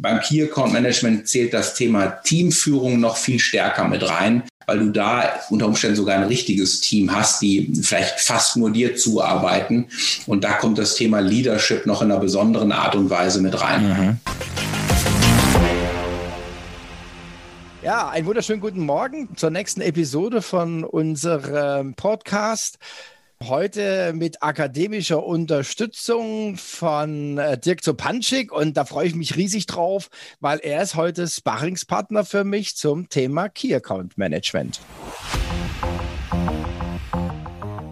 Beim Key Account Management zählt das Thema Teamführung noch viel stärker mit rein, weil du da unter Umständen sogar ein richtiges Team hast, die vielleicht fast nur dir zuarbeiten. Und da kommt das Thema Leadership noch in einer besonderen Art und Weise mit rein. Mhm. Ja, einen wunderschönen guten Morgen zur nächsten Episode von unserem Podcast. Heute mit akademischer Unterstützung von äh, Dirk Zopanschik und da freue ich mich riesig drauf, weil er ist heute Sparringspartner für mich zum Thema Key Account Management.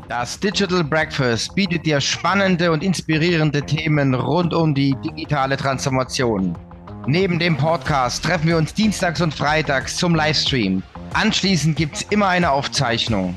Das Digital Breakfast bietet dir spannende und inspirierende Themen rund um die digitale Transformation. Neben dem Podcast treffen wir uns dienstags und freitags zum Livestream. Anschließend gibt es immer eine Aufzeichnung.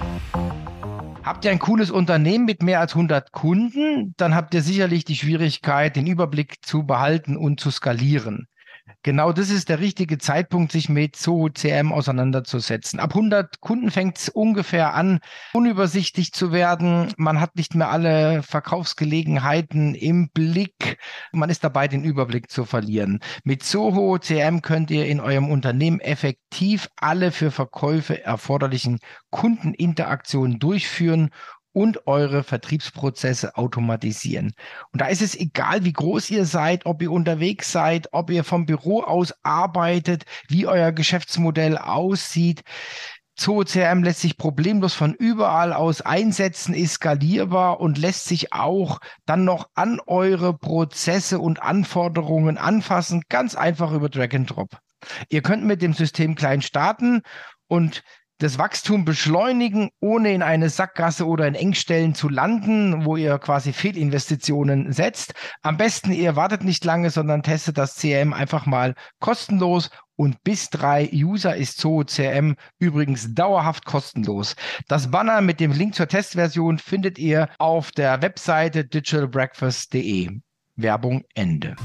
Habt ihr ein cooles Unternehmen mit mehr als 100 Kunden, dann habt ihr sicherlich die Schwierigkeit, den Überblick zu behalten und zu skalieren. Genau das ist der richtige Zeitpunkt, sich mit Zoho CM auseinanderzusetzen. Ab 100 Kunden fängt es ungefähr an, unübersichtlich zu werden. Man hat nicht mehr alle Verkaufsgelegenheiten im Blick. Man ist dabei, den Überblick zu verlieren. Mit Zoho CM könnt ihr in eurem Unternehmen effektiv alle für Verkäufe erforderlichen Kundeninteraktionen durchführen und eure Vertriebsprozesse automatisieren. Und da ist es egal, wie groß ihr seid, ob ihr unterwegs seid, ob ihr vom Büro aus arbeitet, wie euer Geschäftsmodell aussieht. ZooCRM lässt sich problemlos von überall aus einsetzen, ist skalierbar und lässt sich auch dann noch an eure Prozesse und Anforderungen anfassen, ganz einfach über Drag and Drop. Ihr könnt mit dem System klein starten und das Wachstum beschleunigen, ohne in eine Sackgasse oder in Engstellen zu landen, wo ihr quasi Fehlinvestitionen setzt. Am besten, ihr wartet nicht lange, sondern testet das CRM einfach mal kostenlos und bis drei User ist Zoho CRM übrigens dauerhaft kostenlos. Das Banner mit dem Link zur Testversion findet ihr auf der Webseite digitalbreakfast.de. Werbung Ende.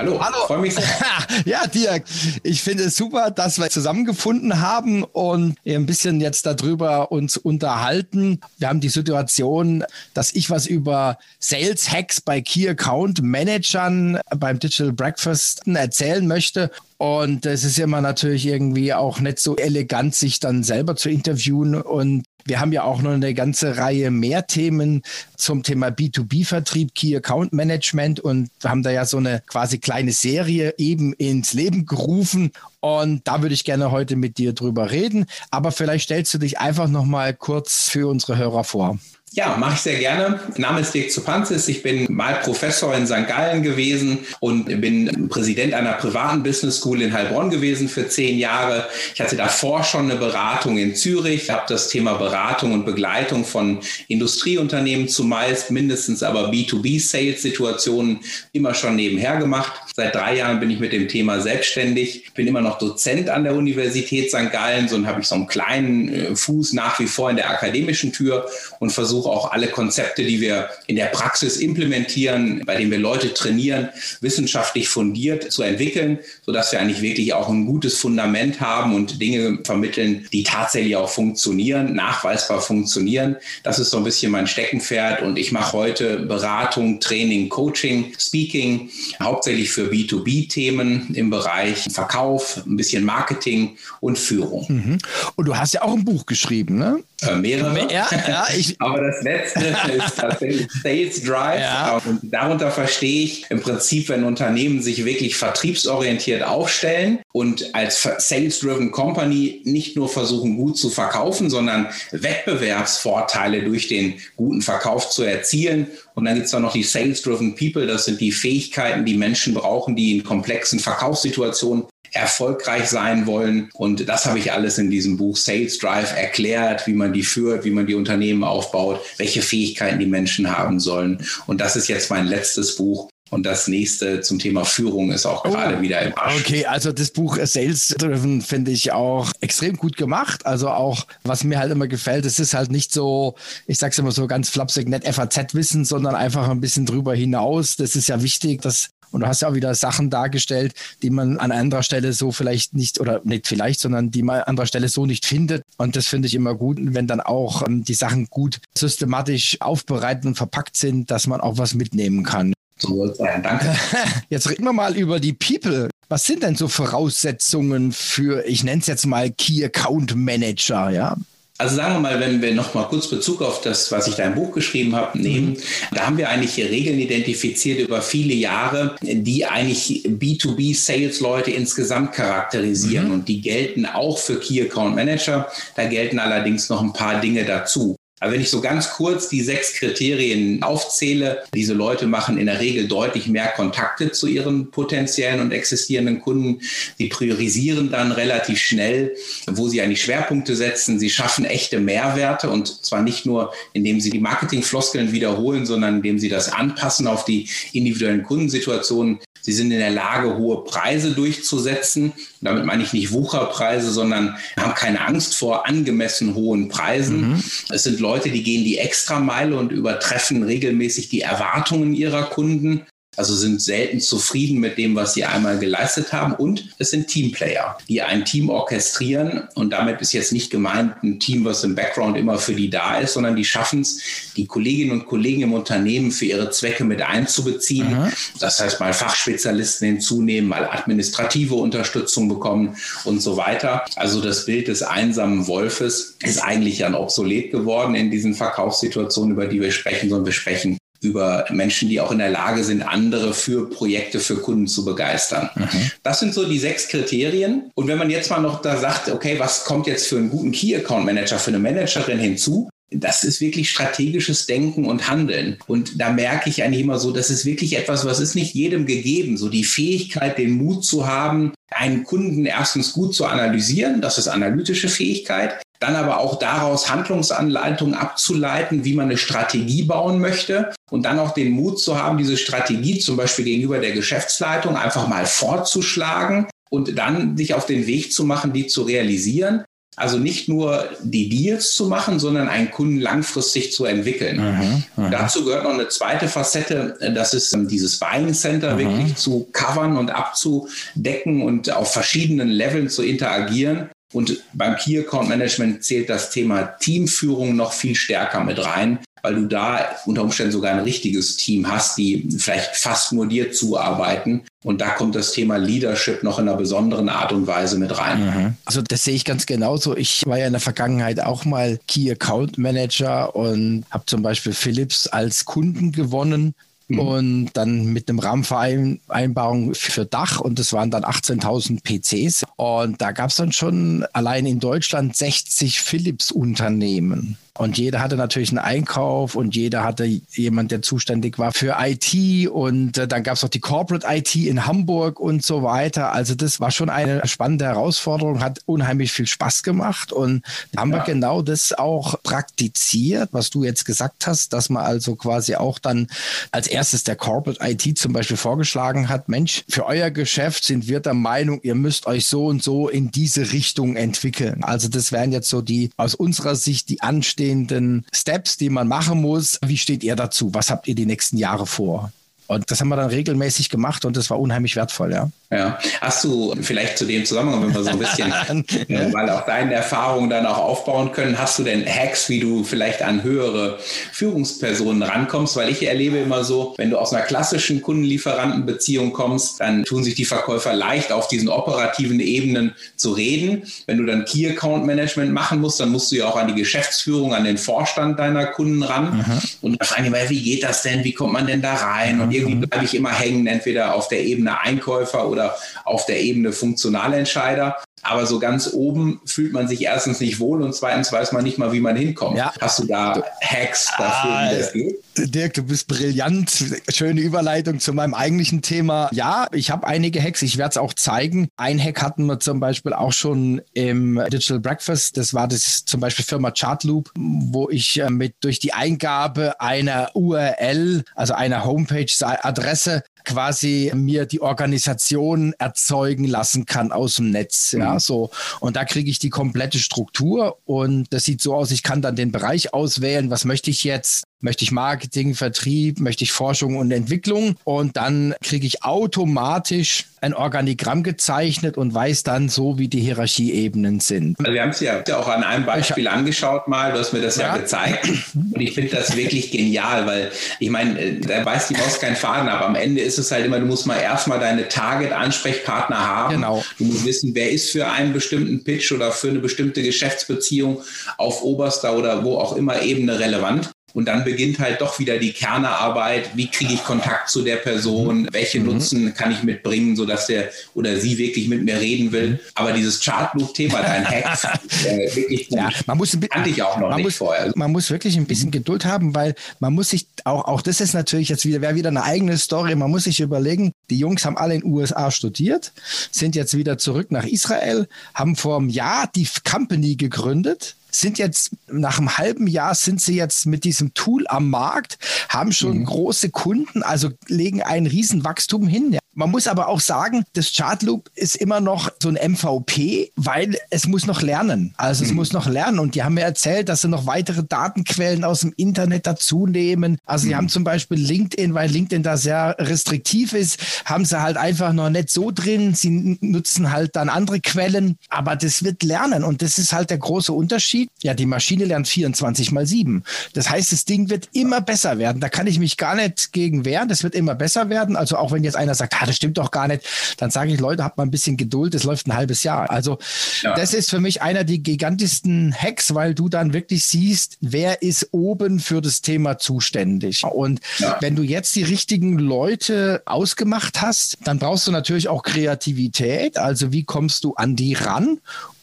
Hallo, Hallo. freue mich sehr. ja, Dirk, ich finde es super, dass wir zusammengefunden haben und ein bisschen jetzt darüber uns unterhalten. Wir haben die Situation, dass ich was über Sales Hacks bei Key Account Managern beim Digital Breakfast erzählen möchte. Und es ist immer natürlich irgendwie auch nicht so elegant, sich dann selber zu interviewen. Und wir haben ja auch noch eine ganze Reihe mehr Themen zum Thema B2B-Vertrieb, Key Account Management und haben da ja so eine quasi kleine Serie eben ins Leben gerufen. Und da würde ich gerne heute mit dir drüber reden. Aber vielleicht stellst du dich einfach noch mal kurz für unsere Hörer vor. Ja, mache ich sehr gerne. Mein Name ist Dirk Zupanzis. Ich bin mal Professor in St. Gallen gewesen und bin Präsident einer privaten Business School in Heilbronn gewesen für zehn Jahre. Ich hatte davor schon eine Beratung in Zürich, habe das Thema Beratung und Begleitung von Industrieunternehmen zumeist, mindestens aber B2B-Sales-Situationen immer schon nebenher gemacht. Seit drei Jahren bin ich mit dem Thema selbstständig, bin immer noch Dozent an der Universität St. Gallen, so habe ich so einen kleinen äh, Fuß nach wie vor in der akademischen Tür und versuche versuche auch alle Konzepte, die wir in der Praxis implementieren, bei denen wir Leute trainieren, wissenschaftlich fundiert zu entwickeln, sodass wir eigentlich wirklich auch ein gutes Fundament haben und Dinge vermitteln, die tatsächlich auch funktionieren, nachweisbar funktionieren. Das ist so ein bisschen mein Steckenpferd und ich mache heute Beratung, Training, Coaching, Speaking, hauptsächlich für B2B-Themen im Bereich Verkauf, ein bisschen Marketing und Führung. Mhm. Und du hast ja auch ein Buch geschrieben, ne? Äh, mehrere. Ja, ja, ich, Aber das letzte ist tatsächlich Sales Drive. Ja. Und darunter verstehe ich im Prinzip, wenn Unternehmen sich wirklich vertriebsorientiert aufstellen und als Sales-Driven Company nicht nur versuchen, gut zu verkaufen, sondern Wettbewerbsvorteile durch den guten Verkauf zu erzielen. Und dann gibt es da noch die Sales-Driven People. Das sind die Fähigkeiten, die Menschen brauchen, die in komplexen Verkaufssituationen erfolgreich sein wollen. Und das habe ich alles in diesem Buch Sales Drive erklärt, wie man die führt, wie man die Unternehmen aufbaut, welche Fähigkeiten die Menschen haben sollen. Und das ist jetzt mein letztes Buch. Und das nächste zum Thema Führung ist auch oh, gerade wieder im Arsch. Okay, also das Buch Sales Driven finde ich auch extrem gut gemacht. Also auch, was mir halt immer gefällt, es ist halt nicht so, ich sag's immer so ganz flapsig, nicht FAZ-Wissen, sondern einfach ein bisschen drüber hinaus. Das ist ja wichtig, dass und du hast ja auch wieder Sachen dargestellt, die man an anderer Stelle so vielleicht nicht, oder nicht vielleicht, sondern die man an anderer Stelle so nicht findet. Und das finde ich immer gut, wenn dann auch ähm, die Sachen gut systematisch aufbereitet und verpackt sind, dass man auch was mitnehmen kann. So soll es sein. Danke. Jetzt reden wir mal über die People. Was sind denn so Voraussetzungen für, ich nenne es jetzt mal Key Account Manager, ja? Also sagen wir mal, wenn wir noch mal kurz Bezug auf das, was ich da im Buch geschrieben habe, nehmen, mhm. da haben wir eigentlich Regeln identifiziert über viele Jahre, die eigentlich B2B-Sales-Leute insgesamt charakterisieren mhm. und die gelten auch für Key Account Manager. Da gelten allerdings noch ein paar Dinge dazu. Aber wenn ich so ganz kurz die sechs Kriterien aufzähle, diese Leute machen in der Regel deutlich mehr Kontakte zu ihren potenziellen und existierenden Kunden. Sie priorisieren dann relativ schnell, wo sie eigentlich Schwerpunkte setzen. Sie schaffen echte Mehrwerte und zwar nicht nur, indem sie die Marketingfloskeln wiederholen, sondern indem sie das anpassen auf die individuellen Kundensituationen. Sie sind in der Lage, hohe Preise durchzusetzen. Damit meine ich nicht Wucherpreise, sondern haben keine Angst vor angemessen hohen Preisen. Mhm. Es sind Leute, die gehen die Extrameile und übertreffen regelmäßig die Erwartungen ihrer Kunden also sind selten zufrieden mit dem, was sie einmal geleistet haben. Und es sind Teamplayer, die ein Team orchestrieren. Und damit ist jetzt nicht gemeint ein Team, was im Background immer für die da ist, sondern die schaffen es, die Kolleginnen und Kollegen im Unternehmen für ihre Zwecke mit einzubeziehen. Mhm. Das heißt, mal Fachspezialisten hinzunehmen, mal administrative Unterstützung bekommen und so weiter. Also das Bild des einsamen Wolfes ist eigentlich dann obsolet geworden in diesen Verkaufssituationen, über die wir sprechen, sondern wir sprechen über Menschen, die auch in der Lage sind, andere für Projekte, für Kunden zu begeistern. Mhm. Das sind so die sechs Kriterien. Und wenn man jetzt mal noch da sagt, okay, was kommt jetzt für einen guten Key Account Manager, für eine Managerin hinzu? Das ist wirklich strategisches Denken und Handeln. Und da merke ich eigentlich immer so, das ist wirklich etwas, was ist nicht jedem gegeben. So die Fähigkeit, den Mut zu haben, einen Kunden erstens gut zu analysieren. Das ist analytische Fähigkeit dann aber auch daraus Handlungsanleitungen abzuleiten, wie man eine Strategie bauen möchte und dann auch den Mut zu haben, diese Strategie zum Beispiel gegenüber der Geschäftsleitung einfach mal vorzuschlagen und dann sich auf den Weg zu machen, die zu realisieren. Also nicht nur die Deals zu machen, sondern einen Kunden langfristig zu entwickeln. Mhm, mhm. Dazu gehört noch eine zweite Facette, das ist ähm, dieses Buying Center mhm. wirklich zu covern und abzudecken und auf verschiedenen Leveln zu interagieren. Und beim Key Account Management zählt das Thema Teamführung noch viel stärker mit rein, weil du da unter Umständen sogar ein richtiges Team hast, die vielleicht fast nur dir zuarbeiten. Und da kommt das Thema Leadership noch in einer besonderen Art und Weise mit rein. Mhm. Also das sehe ich ganz genauso. Ich war ja in der Vergangenheit auch mal Key Account Manager und habe zum Beispiel Philips als Kunden gewonnen Mhm. und dann mit einem Rahmenvereinbarung für Dach und das waren dann 18.000 PCs und da gab es dann schon allein in Deutschland 60 Philips-Unternehmen. Und jeder hatte natürlich einen Einkauf und jeder hatte jemand, der zuständig war für IT. Und äh, dann gab es auch die Corporate IT in Hamburg und so weiter. Also das war schon eine spannende Herausforderung, hat unheimlich viel Spaß gemacht. Und da haben ja. wir genau das auch praktiziert, was du jetzt gesagt hast, dass man also quasi auch dann als erstes der Corporate IT zum Beispiel vorgeschlagen hat, Mensch, für euer Geschäft sind wir der Meinung, ihr müsst euch so und so in diese Richtung entwickeln. Also das wären jetzt so die aus unserer Sicht die anstehenden anstehenden Steps, die man machen muss. Wie steht ihr dazu? Was habt ihr die nächsten Jahre vor? Und das haben wir dann regelmäßig gemacht und das war unheimlich wertvoll, ja. Ja. Hast du vielleicht zu dem Zusammenhang, wenn wir so ein bisschen ja. mal auf deine Erfahrungen dann auch aufbauen können, hast du denn Hacks, wie du vielleicht an höhere Führungspersonen rankommst? Weil ich erlebe immer so, wenn du aus einer klassischen Kundenlieferantenbeziehung kommst, dann tun sich die Verkäufer leicht auf diesen operativen Ebenen zu reden. Wenn du dann Key Account Management machen musst, dann musst du ja auch an die Geschäftsführung, an den Vorstand deiner Kunden ran. Mhm. Und da fragen die mal, wie geht das denn? Wie kommt man denn da rein? Mhm. Und irgendwie mhm. bleibe ich immer hängen, entweder auf der Ebene Einkäufer oder auf der Ebene funktionale Entscheider. Aber so ganz oben fühlt man sich erstens nicht wohl und zweitens weiß man nicht mal, wie man hinkommt. Ja. Hast du da Hacks dafür, ah, wie das geht? Dirk, du bist brillant. Schöne Überleitung zu meinem eigentlichen Thema. Ja, ich habe einige Hacks. Ich werde es auch zeigen. Ein Hack hatten wir zum Beispiel auch schon im Digital Breakfast. Das war das zum Beispiel Firma Chartloop, wo ich äh, mit durch die Eingabe einer URL, also einer Homepage-Adresse, quasi mir die Organisation erzeugen lassen kann aus dem Netz. Ja, mhm. so. Und da kriege ich die komplette Struktur und das sieht so aus, ich kann dann den Bereich auswählen, was möchte ich jetzt? Möchte ich Marketing, Vertrieb, möchte ich Forschung und Entwicklung und dann kriege ich automatisch ein Organigramm gezeichnet und weiß dann so, wie die Hierarchieebenen sind. Also wir haben es ja auch an einem Beispiel angeschaut mal, du hast mir das ja, ja gezeigt und ich finde das wirklich genial, weil ich meine, äh, da weiß die Maus keinen Faden ab. Am Ende ist es halt immer, du musst mal erstmal deine Target-Ansprechpartner haben. Genau. Du musst wissen, wer ist für einen bestimmten Pitch oder für eine bestimmte Geschäftsbeziehung auf oberster oder wo auch immer Ebene relevant. Und dann beginnt halt doch wieder die Kernearbeit. Wie kriege ich Kontakt zu der Person? Welche mhm. Nutzen kann ich mitbringen, sodass der oder sie wirklich mit mir reden will? Aber dieses Chartloop-Thema, dein Hack, äh, wirklich gut. Ja, man muss, kannte ich auch noch nicht muss, vorher. Man muss wirklich ein bisschen mhm. Geduld haben, weil man muss sich auch, auch das ist natürlich jetzt wieder, wäre wieder eine eigene Story. Man muss sich überlegen, die Jungs haben alle in den USA studiert, sind jetzt wieder zurück nach Israel, haben vor einem Jahr die Company gegründet, sind jetzt nach einem halben Jahr sind sie jetzt mit diesem Tool am Markt, haben schon mhm. große Kunden, also legen ein Riesenwachstum hin. Man muss aber auch sagen, das Chartloop ist immer noch so ein MVP, weil es muss noch lernen. Also es mhm. muss noch lernen. Und die haben mir erzählt, dass sie noch weitere Datenquellen aus dem Internet dazu nehmen. Also sie mhm. haben zum Beispiel LinkedIn, weil LinkedIn da sehr restriktiv ist, haben sie halt einfach noch nicht so drin. Sie nutzen halt dann andere Quellen. Aber das wird lernen. Und das ist halt der große Unterschied. Ja, die Maschine lernt 24 mal 7. Das heißt, das Ding wird immer besser werden. Da kann ich mich gar nicht gegen wehren. Das wird immer besser werden. Also auch wenn jetzt einer sagt, ah, das stimmt doch gar nicht, dann sage ich, Leute, habt mal ein bisschen Geduld, es läuft ein halbes Jahr. Also ja. das ist für mich einer der gigantischsten Hacks, weil du dann wirklich siehst, wer ist oben für das Thema zuständig. Und ja. wenn du jetzt die richtigen Leute ausgemacht hast, dann brauchst du natürlich auch Kreativität. Also wie kommst du an die ran?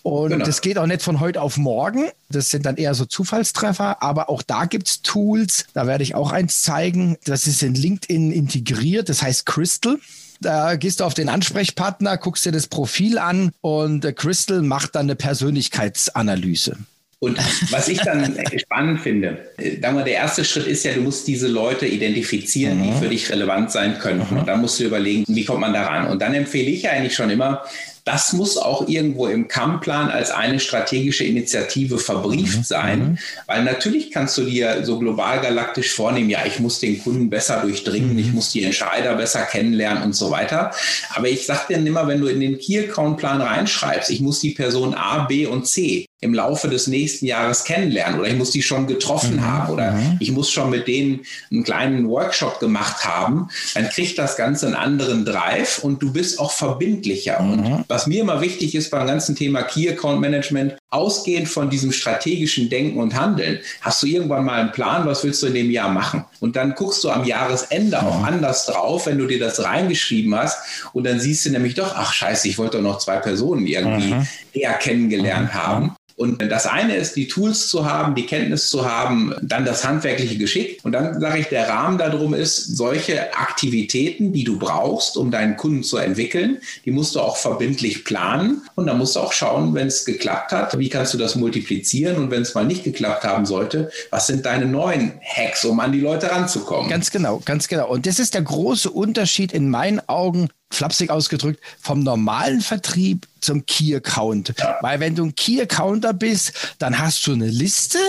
Und genau. das geht auch nicht von heute auf morgen. Das sind dann eher so Zufallstreffer, aber auch da gibt es Tools. Da werde ich auch eins zeigen. Das ist in LinkedIn integriert. Das heißt Crystal. Da gehst du auf den Ansprechpartner, guckst dir das Profil an und Crystal macht dann eine Persönlichkeitsanalyse. Und was ich dann spannend finde, äh, sagen wir, der erste Schritt ist ja, du musst diese Leute identifizieren, mhm. die für dich relevant sein könnten. Mhm. Und dann musst du überlegen, wie kommt man daran. Und dann empfehle ich eigentlich schon immer, das muss auch irgendwo im CAM-Plan als eine strategische Initiative verbrieft mhm. sein, mhm. weil natürlich kannst du dir so global galaktisch vornehmen, ja, ich muss den Kunden besser durchdringen, mhm. ich muss die Entscheider besser kennenlernen und so weiter. Aber ich sage dir immer, wenn du in den Key-Account-Plan reinschreibst, ich muss die Person A, B und C im Laufe des nächsten Jahres kennenlernen oder ich muss die schon getroffen mhm. haben oder mhm. ich muss schon mit denen einen kleinen Workshop gemacht haben, dann kriegt das Ganze einen anderen Drive und du bist auch verbindlicher. Mhm. Und was mir immer wichtig ist beim ganzen Thema Key Account Management, ausgehend von diesem strategischen Denken und Handeln, hast du irgendwann mal einen Plan, was willst du in dem Jahr machen? Und dann guckst du am Jahresende auch mhm. anders drauf, wenn du dir das reingeschrieben hast und dann siehst du nämlich doch, ach scheiße, ich wollte doch noch zwei Personen irgendwie mhm. eher kennengelernt mhm. haben. Und das eine ist, die Tools zu haben, die Kenntnis zu haben, dann das handwerkliche Geschick. Und dann sage ich, der Rahmen darum ist, solche Aktivitäten, die du brauchst, um deinen Kunden zu entwickeln, die musst du auch verbindlich planen. Und dann musst du auch schauen, wenn es geklappt hat, wie kannst du das multiplizieren? Und wenn es mal nicht geklappt haben sollte, was sind deine neuen Hacks, um an die Leute ranzukommen? Ganz genau, ganz genau. Und das ist der große Unterschied in meinen Augen flapsig ausgedrückt, vom normalen Vertrieb zum Key Account. Weil wenn du ein Key Accounter bist, dann hast du eine Liste,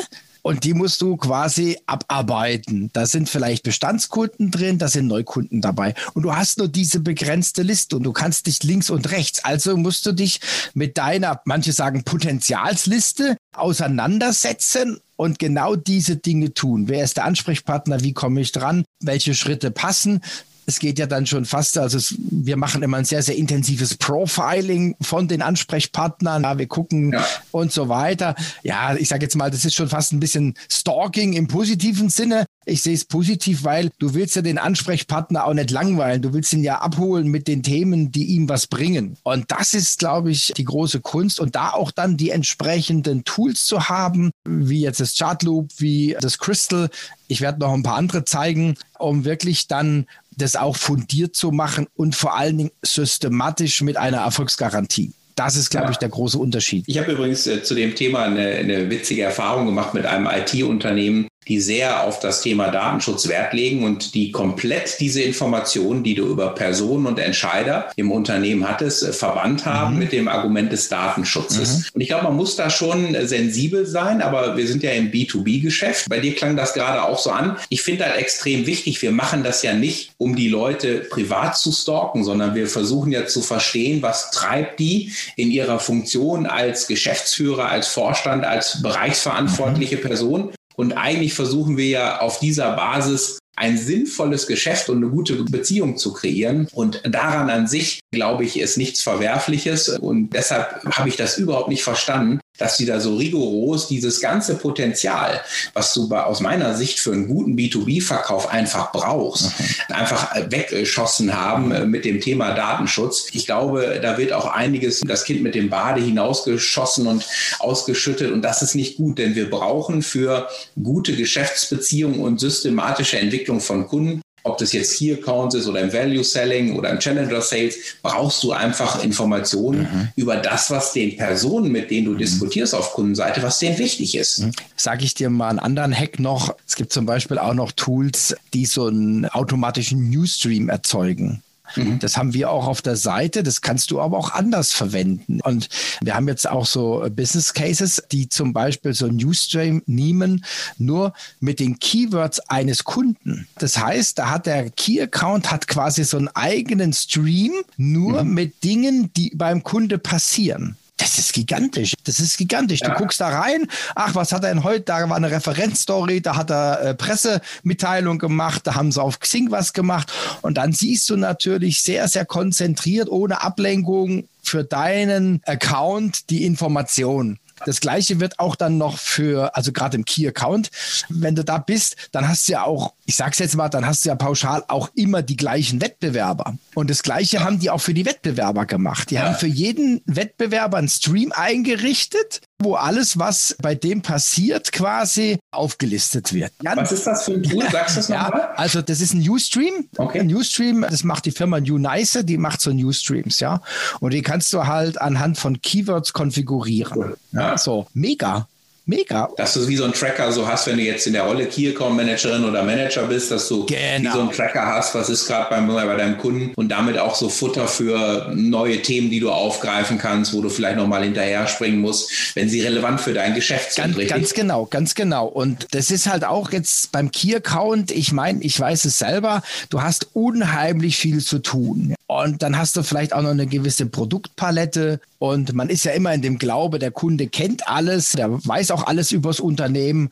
und die musst du quasi abarbeiten. Da sind vielleicht Bestandskunden drin, da sind Neukunden dabei. Und du hast nur diese begrenzte Liste und du kannst dich links und rechts. Also musst du dich mit deiner, manche sagen Potenzialsliste, auseinandersetzen und genau diese Dinge tun. Wer ist der Ansprechpartner? Wie komme ich dran? Welche Schritte passen? Es geht ja dann schon fast, also es, wir machen immer ein sehr, sehr intensives Profiling von den Ansprechpartnern. Ja, wir gucken ja. und so weiter. Ja, ich sage jetzt mal, das ist schon fast ein bisschen Stalking im positiven Sinne. Ich sehe es positiv, weil du willst ja den Ansprechpartner auch nicht langweilen. Du willst ihn ja abholen mit den Themen, die ihm was bringen. Und das ist, glaube ich, die große Kunst. Und da auch dann die entsprechenden Tools zu haben, wie jetzt das Chartloop, wie das Crystal. Ich werde noch ein paar andere zeigen, um wirklich dann das auch fundiert zu machen und vor allen Dingen systematisch mit einer Erfolgsgarantie. Das ist, glaube ja. ich, der große Unterschied. Ich habe übrigens äh, zu dem Thema eine, eine, witzige Erfahrung gemacht mit einem IT-Unternehmen. Die sehr auf das Thema Datenschutz Wert legen und die komplett diese Informationen, die du über Personen und Entscheider im Unternehmen hattest, äh, verwandt haben mhm. mit dem Argument des Datenschutzes. Mhm. Und ich glaube, man muss da schon äh, sensibel sein, aber wir sind ja im B2B-Geschäft. Bei dir klang das gerade auch so an. Ich finde das extrem wichtig. Wir machen das ja nicht, um die Leute privat zu stalken, sondern wir versuchen ja zu verstehen, was treibt die in ihrer Funktion als Geschäftsführer, als Vorstand, als bereichsverantwortliche mhm. Person und eigentlich versuchen wir ja auf dieser Basis ein sinnvolles Geschäft und eine gute Beziehung zu kreieren. Und daran an sich, glaube ich, ist nichts Verwerfliches. Und deshalb habe ich das überhaupt nicht verstanden, dass sie da so rigoros dieses ganze Potenzial, was du aus meiner Sicht für einen guten B2B-Verkauf einfach brauchst, mhm. einfach weggeschossen haben äh, mit dem Thema Datenschutz. Ich glaube, da wird auch einiges das Kind mit dem Bade hinausgeschossen und ausgeschüttet. Und das ist nicht gut, denn wir brauchen für gute Geschäftsbeziehungen und systematische Entwicklung von Kunden ob das jetzt Key Accounts ist oder im Value Selling oder im Challenger Sales, brauchst du einfach Informationen mhm. über das, was den Personen, mit denen du mhm. diskutierst auf Kundenseite, was denen wichtig ist. Mhm. Sage ich dir mal einen anderen Hack noch. Es gibt zum Beispiel auch noch Tools, die so einen automatischen Newsstream erzeugen. Mhm. Das haben wir auch auf der Seite. Das kannst du aber auch anders verwenden. Und wir haben jetzt auch so Business Cases, die zum Beispiel so Newsstream nehmen, nur mit den Keywords eines Kunden. Das heißt, da hat der Key Account hat quasi so einen eigenen Stream, nur mhm. mit Dingen, die beim Kunde passieren. Das ist gigantisch. Das ist gigantisch. Ja. Du guckst da rein. Ach, was hat er denn heute? Da war eine Referenzstory. Da hat er äh, Pressemitteilung gemacht. Da haben sie auf Xing was gemacht. Und dann siehst du natürlich sehr, sehr konzentriert, ohne Ablenkung für deinen Account die Information. Das gleiche wird auch dann noch für, also gerade im Key-Account, wenn du da bist, dann hast du ja auch, ich sag's jetzt mal, dann hast du ja pauschal auch immer die gleichen Wettbewerber. Und das gleiche haben die auch für die Wettbewerber gemacht. Die ja. haben für jeden Wettbewerber einen Stream eingerichtet, wo alles, was bei dem passiert, quasi aufgelistet wird. Jan? Was ist das für ein Tool? Sagst du es nochmal? Ja, also das ist ein Newsstream. Okay. Ein Newsstream, das macht die Firma Newnice, die macht so Newsstreams, ja. Und die kannst du halt anhand von Keywords konfigurieren. Ja. So, mega. Mega. Dass du wie so einen Tracker so hast, wenn du jetzt in der Rolle Key Account Managerin oder Manager bist, dass du genau. wie so einen Tracker hast, was ist gerade bei, bei deinem Kunden und damit auch so Futter für neue Themen, die du aufgreifen kannst, wo du vielleicht nochmal hinterher springen musst, wenn sie relevant für dein Geschäft sind. Ganz, ganz genau, ganz genau. Und das ist halt auch jetzt beim Key Account, ich meine, ich weiß es selber, du hast unheimlich viel zu tun. Und dann hast du vielleicht auch noch eine gewisse Produktpalette. Und man ist ja immer in dem Glaube, der Kunde kennt alles, der weiß auch alles übers Unternehmen.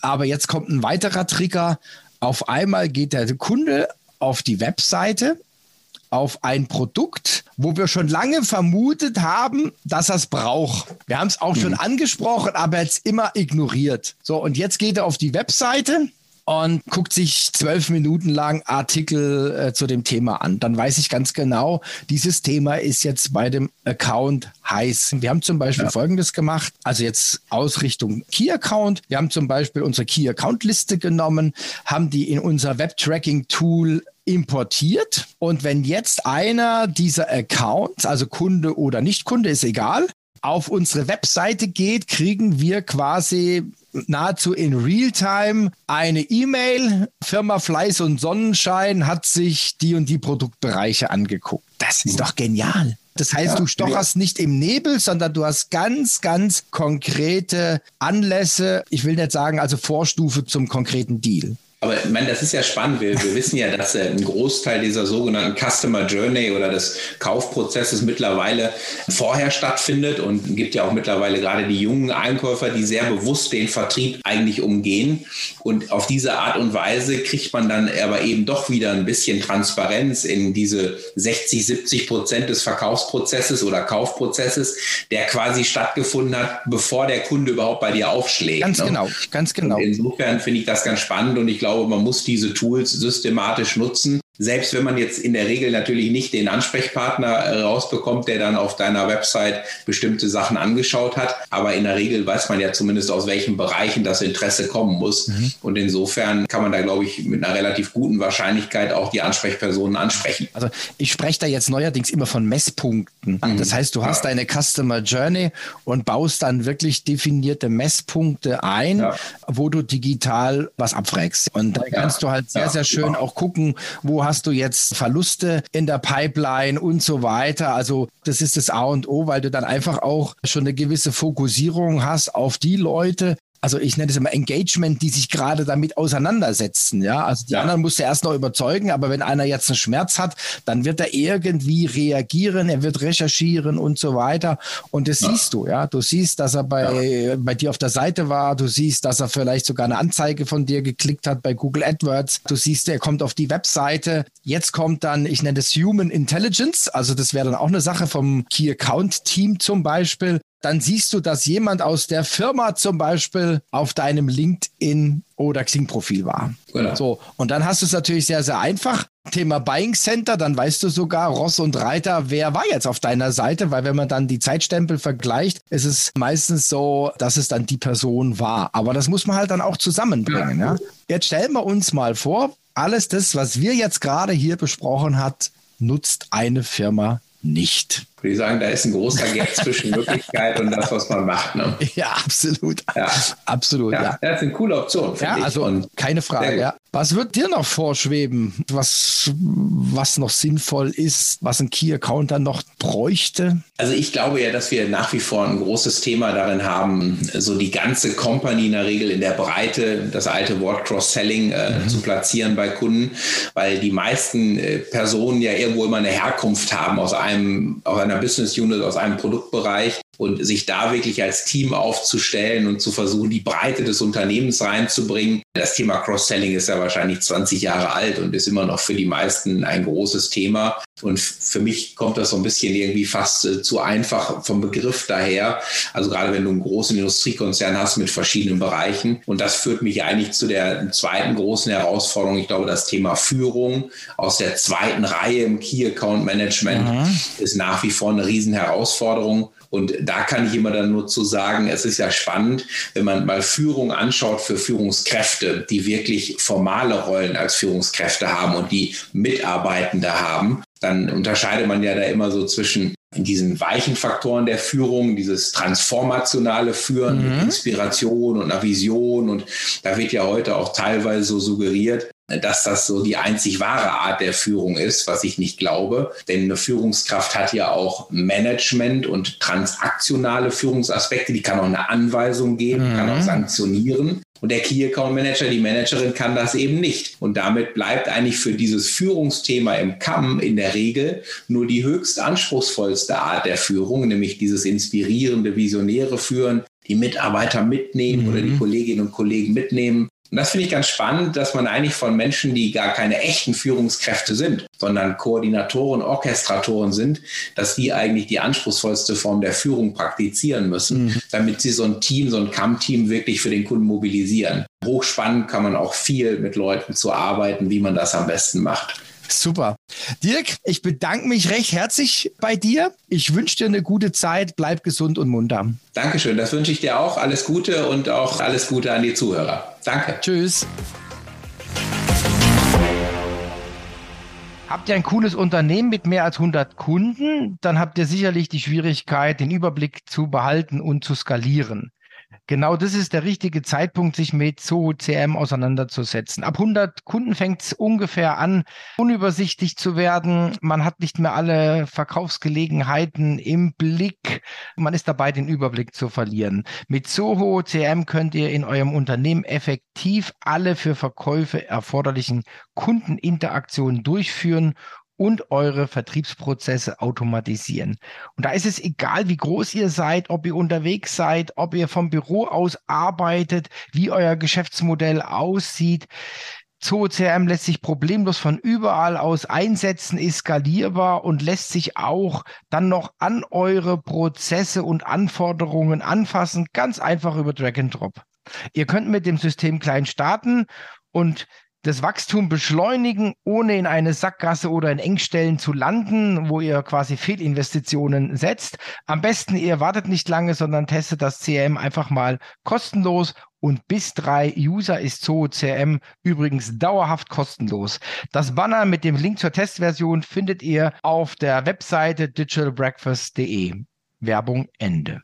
Aber jetzt kommt ein weiterer Trigger. Auf einmal geht der Kunde auf die Webseite, auf ein Produkt, wo wir schon lange vermutet haben, dass er es braucht. Wir haben es auch mhm. schon angesprochen, aber jetzt immer ignoriert. So, und jetzt geht er auf die Webseite und guckt sich zwölf Minuten lang Artikel äh, zu dem Thema an. Dann weiß ich ganz genau, dieses Thema ist jetzt bei dem Account heiß. Wir haben zum Beispiel ja. Folgendes gemacht, also jetzt Ausrichtung Key Account. Wir haben zum Beispiel unsere Key Account Liste genommen, haben die in unser Web Tracking Tool importiert. Und wenn jetzt einer dieser Accounts, also Kunde oder Nicht-Kunde, ist egal, auf unsere Webseite geht, kriegen wir quasi nahezu in Realtime eine E-Mail. Firma Fleiß und Sonnenschein hat sich die und die Produktbereiche angeguckt. Das ist doch genial. Das heißt, ja, du stocherst ja. nicht im Nebel, sondern du hast ganz, ganz konkrete Anlässe. Ich will nicht sagen, also Vorstufe zum konkreten Deal. Aber ich meine, das ist ja spannend. Wir, wir wissen ja, dass äh, ein Großteil dieser sogenannten Customer Journey oder des Kaufprozesses mittlerweile vorher stattfindet und gibt ja auch mittlerweile gerade die jungen Einkäufer, die sehr bewusst den Vertrieb eigentlich umgehen. Und auf diese Art und Weise kriegt man dann aber eben doch wieder ein bisschen Transparenz in diese 60, 70 Prozent des Verkaufsprozesses oder Kaufprozesses, der quasi stattgefunden hat, bevor der Kunde überhaupt bei dir aufschlägt. Ganz ne? genau, ganz genau. Und insofern finde ich das ganz spannend und ich glaube, glaube, man muss diese Tools systematisch nutzen. Selbst wenn man jetzt in der Regel natürlich nicht den Ansprechpartner äh, rausbekommt, der dann auf deiner Website bestimmte Sachen angeschaut hat, aber in der Regel weiß man ja zumindest aus welchen Bereichen das Interesse kommen muss. Mhm. Und insofern kann man da, glaube ich, mit einer relativ guten Wahrscheinlichkeit auch die Ansprechpersonen ansprechen. Also ich spreche da jetzt neuerdings immer von Messpunkten. Mhm. Das heißt, du hast ja. deine Customer Journey und baust dann wirklich definierte Messpunkte ein, ja. wo du digital was abfragst. Und da kannst du halt sehr, sehr schön auch gucken, wo hast du jetzt Verluste in der Pipeline und so weiter. Also das ist das A und O, weil du dann einfach auch schon eine gewisse Fokussierung hast auf die Leute, also ich nenne es immer Engagement, die sich gerade damit auseinandersetzen. Ja, also die ja. anderen musst du erst noch überzeugen, aber wenn einer jetzt einen Schmerz hat, dann wird er irgendwie reagieren, er wird recherchieren und so weiter. Und das ja. siehst du, ja. Du siehst, dass er bei, ja. bei dir auf der Seite war, du siehst, dass er vielleicht sogar eine Anzeige von dir geklickt hat bei Google AdWords. Du siehst, er kommt auf die Webseite. Jetzt kommt dann, ich nenne es Human Intelligence, also das wäre dann auch eine Sache vom Key Account Team zum Beispiel dann siehst du, dass jemand aus der Firma zum Beispiel auf deinem LinkedIn oder Xing-Profil war. Genau. So, und dann hast du es natürlich sehr, sehr einfach. Thema Buying Center, dann weißt du sogar Ross und Reiter, wer war jetzt auf deiner Seite, weil wenn man dann die Zeitstempel vergleicht, ist es meistens so, dass es dann die Person war. Aber das muss man halt dann auch zusammenbringen. Ja. ja? Jetzt stellen wir uns mal vor, alles das, was wir jetzt gerade hier besprochen hat, nutzt eine Firma nicht würde ich sagen, da ist ein großer Gap zwischen Wirklichkeit und das, was man macht. Ne? Ja, absolut. Ja. Absolut. Ja. ja. Das ist eine coole Option. Ja, ich. also und keine Frage. Ja. Was wird dir noch vorschweben, was, was noch sinnvoll ist, was ein Key-Account dann noch bräuchte? Also ich glaube ja, dass wir nach wie vor ein großes Thema darin haben, so die ganze Company in der Regel in der Breite, das alte Wort Cross-Selling äh, mhm. zu platzieren bei Kunden, weil die meisten äh, Personen ja irgendwo immer eine Herkunft haben aus einem, aus einer Business Unit, aus einem Produktbereich und sich da wirklich als Team aufzustellen und zu versuchen, die Breite des Unternehmens reinzubringen. Das Thema Cross-Selling ist ja wahrscheinlich 20 Jahre alt und ist immer noch für die meisten ein großes Thema. Und für mich kommt das so ein bisschen irgendwie fast äh, zu einfach vom Begriff daher. Also gerade wenn du einen großen Industriekonzern hast mit verschiedenen Bereichen. Und das führt mich eigentlich zu der zweiten großen Herausforderung. Ich glaube, das Thema Führung aus der zweiten Reihe im Key Account Management mhm. ist nach wie vor eine Riesenherausforderung. Und da kann ich immer dann nur zu sagen, es ist ja spannend, wenn man mal Führung anschaut für Führungskräfte, die wirklich formale Rollen als Führungskräfte haben und die Mitarbeitende haben, dann unterscheidet man ja da immer so zwischen diesen weichen Faktoren der Führung, dieses transformationale Führen mhm. mit Inspiration und einer Vision. Und da wird ja heute auch teilweise so suggeriert, dass das so die einzig wahre Art der Führung ist, was ich nicht glaube. Denn eine Führungskraft hat ja auch Management und transaktionale Führungsaspekte. Die kann auch eine Anweisung geben, mhm. kann auch mhm. sanktionieren. Und der Key Account Manager, die Managerin kann das eben nicht. Und damit bleibt eigentlich für dieses Führungsthema im Kamm in der Regel nur die höchst anspruchsvollste Art der Führung, nämlich dieses inspirierende, visionäre Führen, die Mitarbeiter mitnehmen mhm. oder die mhm. Kolleginnen und Kollegen mitnehmen. Und das finde ich ganz spannend, dass man eigentlich von Menschen, die gar keine echten Führungskräfte sind, sondern Koordinatoren, Orchestratoren sind, dass die eigentlich die anspruchsvollste Form der Führung praktizieren müssen, mhm. damit sie so ein Team, so ein CAM-Team wirklich für den Kunden mobilisieren. Hochspannend kann man auch viel mit Leuten zu arbeiten, wie man das am besten macht. Super. Dirk, ich bedanke mich recht herzlich bei dir. Ich wünsche dir eine gute Zeit. Bleib gesund und munter. Dankeschön. Das wünsche ich dir auch. Alles Gute und auch alles Gute an die Zuhörer. Danke. Tschüss. Habt ihr ein cooles Unternehmen mit mehr als 100 Kunden, dann habt ihr sicherlich die Schwierigkeit, den Überblick zu behalten und zu skalieren. Genau das ist der richtige Zeitpunkt, sich mit Zoho CM auseinanderzusetzen. Ab 100 Kunden fängt es ungefähr an, unübersichtlich zu werden. Man hat nicht mehr alle Verkaufsgelegenheiten im Blick. Man ist dabei, den Überblick zu verlieren. Mit Zoho CM könnt ihr in eurem Unternehmen effektiv alle für Verkäufe erforderlichen Kundeninteraktionen durchführen und eure Vertriebsprozesse automatisieren. Und da ist es egal, wie groß ihr seid, ob ihr unterwegs seid, ob ihr vom Büro aus arbeitet, wie euer Geschäftsmodell aussieht. ZooCRM lässt sich problemlos von überall aus einsetzen, ist skalierbar und lässt sich auch dann noch an eure Prozesse und Anforderungen anfassen, ganz einfach über Drag and Drop. Ihr könnt mit dem System klein starten und das Wachstum beschleunigen, ohne in eine Sackgasse oder in Engstellen zu landen, wo ihr quasi Fehlinvestitionen setzt. Am besten ihr wartet nicht lange, sondern testet das CRM einfach mal kostenlos und bis drei User ist Zoho CRM übrigens dauerhaft kostenlos. Das Banner mit dem Link zur Testversion findet ihr auf der Webseite digitalbreakfast.de. Werbung Ende.